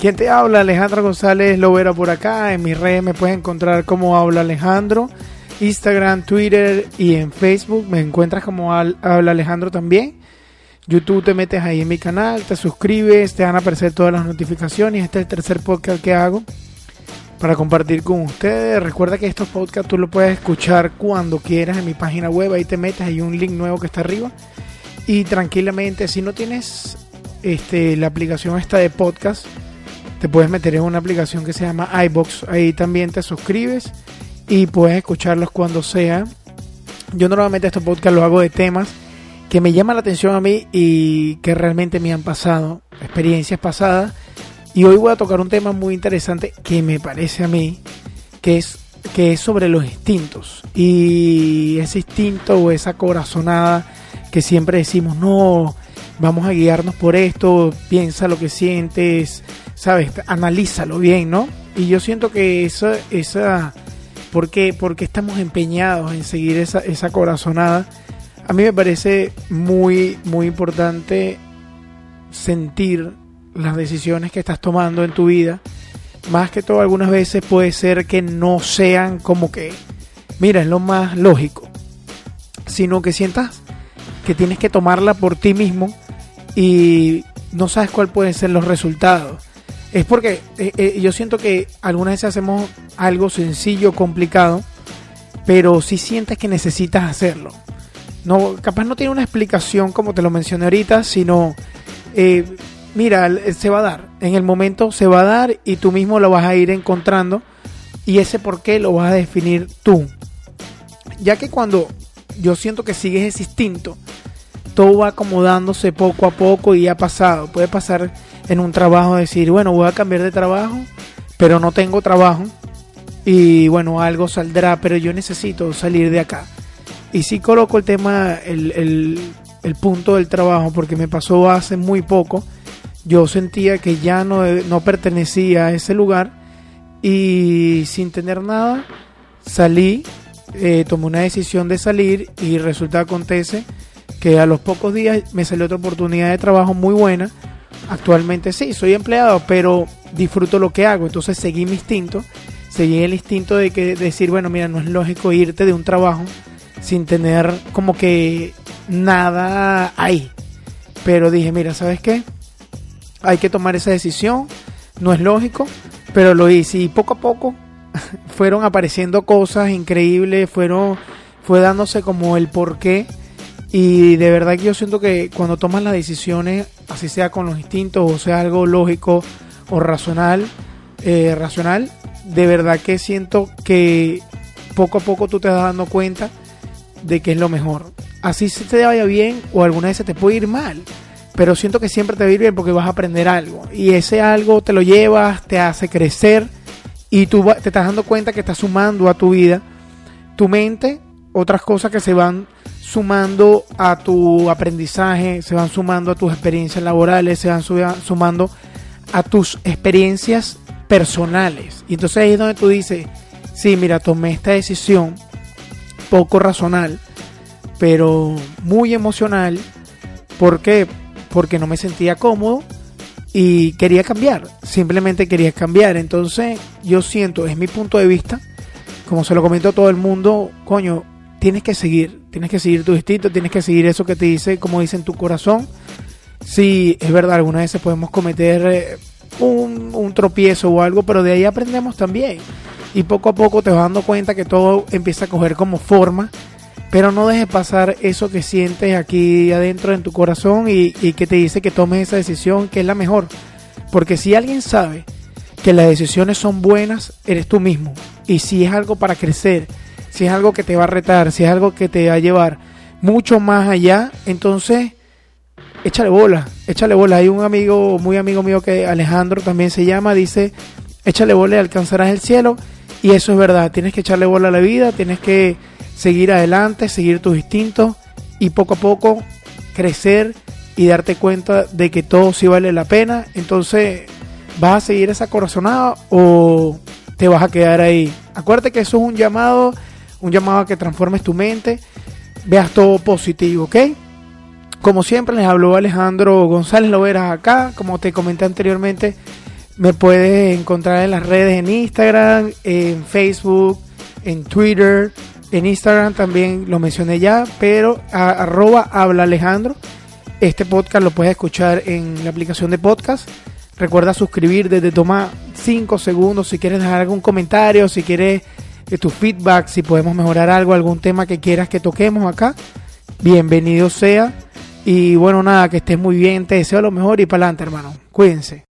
¿Quién te habla? Alejandro González Lovera por acá. En mis redes me puedes encontrar como habla Alejandro. Instagram, Twitter y en Facebook me encuentras como habla Alejandro también. YouTube te metes ahí en mi canal, te suscribes, te van a aparecer todas las notificaciones. Este es el tercer podcast que hago para compartir con ustedes. Recuerda que estos podcasts tú los puedes escuchar cuando quieras en mi página web. Ahí te metes, hay un link nuevo que está arriba. Y tranquilamente, si no tienes este, la aplicación esta de podcast, te puedes meter en una aplicación que se llama iBox. Ahí también te suscribes y puedes escucharlos cuando sea. Yo normalmente estos podcasts los hago de temas que me llaman la atención a mí y que realmente me han pasado, experiencias pasadas. Y hoy voy a tocar un tema muy interesante que me parece a mí que es que es sobre los instintos y ese instinto o esa corazonada que siempre decimos no vamos a guiarnos por esto piensa lo que sientes sabes analízalo bien no y yo siento que esa esa porque porque estamos empeñados en seguir esa esa corazonada a mí me parece muy, muy importante sentir las decisiones que estás tomando en tu vida. Más que todo, algunas veces puede ser que no sean como que, mira, es lo más lógico, sino que sientas que tienes que tomarla por ti mismo y no sabes cuál pueden ser los resultados. Es porque eh, eh, yo siento que algunas veces hacemos algo sencillo, complicado, pero si sientes que necesitas hacerlo no, capaz no tiene una explicación como te lo mencioné ahorita, sino, eh, mira, se va a dar, en el momento se va a dar y tú mismo lo vas a ir encontrando y ese por qué lo vas a definir tú. Ya que cuando yo siento que sigues ese instinto, todo va acomodándose poco a poco y ha pasado. Puede pasar en un trabajo decir, bueno, voy a cambiar de trabajo, pero no tengo trabajo y bueno, algo saldrá, pero yo necesito salir de acá y sí coloco el tema, el, el, punto del trabajo, porque me pasó hace muy poco. Yo sentía que ya no, no pertenecía a ese lugar y sin tener nada salí, eh, tomé una decisión de salir y resulta acontece que a los pocos días me salió otra oportunidad de trabajo muy buena. Actualmente sí, soy empleado, pero disfruto lo que hago, entonces seguí mi instinto, seguí el instinto de que decir, bueno, mira, no es lógico irte de un trabajo sin tener como que nada ahí. Pero dije, mira, ¿sabes qué? Hay que tomar esa decisión, no es lógico, pero lo hice y poco a poco fueron apareciendo cosas increíbles, fueron fue dándose como el porqué y de verdad que yo siento que cuando tomas las decisiones, así sea con los instintos o sea algo lógico o racional, eh, racional, de verdad que siento que poco a poco tú te vas dando cuenta de que es lo mejor. Así se te vaya bien o alguna vez se te puede ir mal. Pero siento que siempre te va a ir bien porque vas a aprender algo. Y ese algo te lo llevas, te hace crecer y tú te estás dando cuenta que estás sumando a tu vida, tu mente, otras cosas que se van sumando a tu aprendizaje, se van sumando a tus experiencias laborales, se van sumando a tus experiencias personales. Y entonces ahí es donde tú dices, sí, mira, tomé esta decisión poco racional, pero muy emocional. ¿Por qué? Porque no me sentía cómodo y quería cambiar. Simplemente quería cambiar. Entonces yo siento, es mi punto de vista, como se lo comento a todo el mundo, coño, tienes que seguir, tienes que seguir tu instinto, tienes que seguir eso que te dice, como dice en tu corazón. Sí, es verdad, algunas veces podemos cometer eh, un, un tropiezo o algo, pero de ahí aprendemos también y poco a poco te vas dando cuenta que todo empieza a coger como forma, pero no dejes pasar eso que sientes aquí adentro en tu corazón y, que te dice que tomes esa decisión que es la mejor. Porque si alguien sabe que las decisiones son buenas, eres tú mismo. Y si es algo para crecer, si es algo que te va a retar, si es algo que te va a llevar mucho más allá, entonces échale bola, échale bola. Hay un amigo, muy amigo mío que Alejandro también se llama, dice, échale bola y alcanzarás el cielo. Y eso es verdad, tienes que echarle bola a la vida, tienes que seguir adelante, seguir tus instintos y poco a poco crecer y darte cuenta de que todo sí vale la pena. Entonces, ¿vas a seguir esa corazonada o te vas a quedar ahí? Acuérdate que eso es un llamado, un llamado a que transformes tu mente, veas todo positivo, ¿ok? Como siempre les habló Alejandro González Loveras acá, como te comenté anteriormente, me puedes encontrar en las redes en Instagram, en Facebook, en Twitter, en Instagram también lo mencioné ya, pero arroba habla Alejandro. Este podcast lo puedes escuchar en la aplicación de podcast. Recuerda suscribir desde toma 5 segundos si quieres dejar algún comentario, si quieres tu feedback, si podemos mejorar algo, algún tema que quieras que toquemos acá. Bienvenido sea. Y bueno, nada, que estés muy bien, te deseo lo mejor y para adelante, hermano. Cuídense.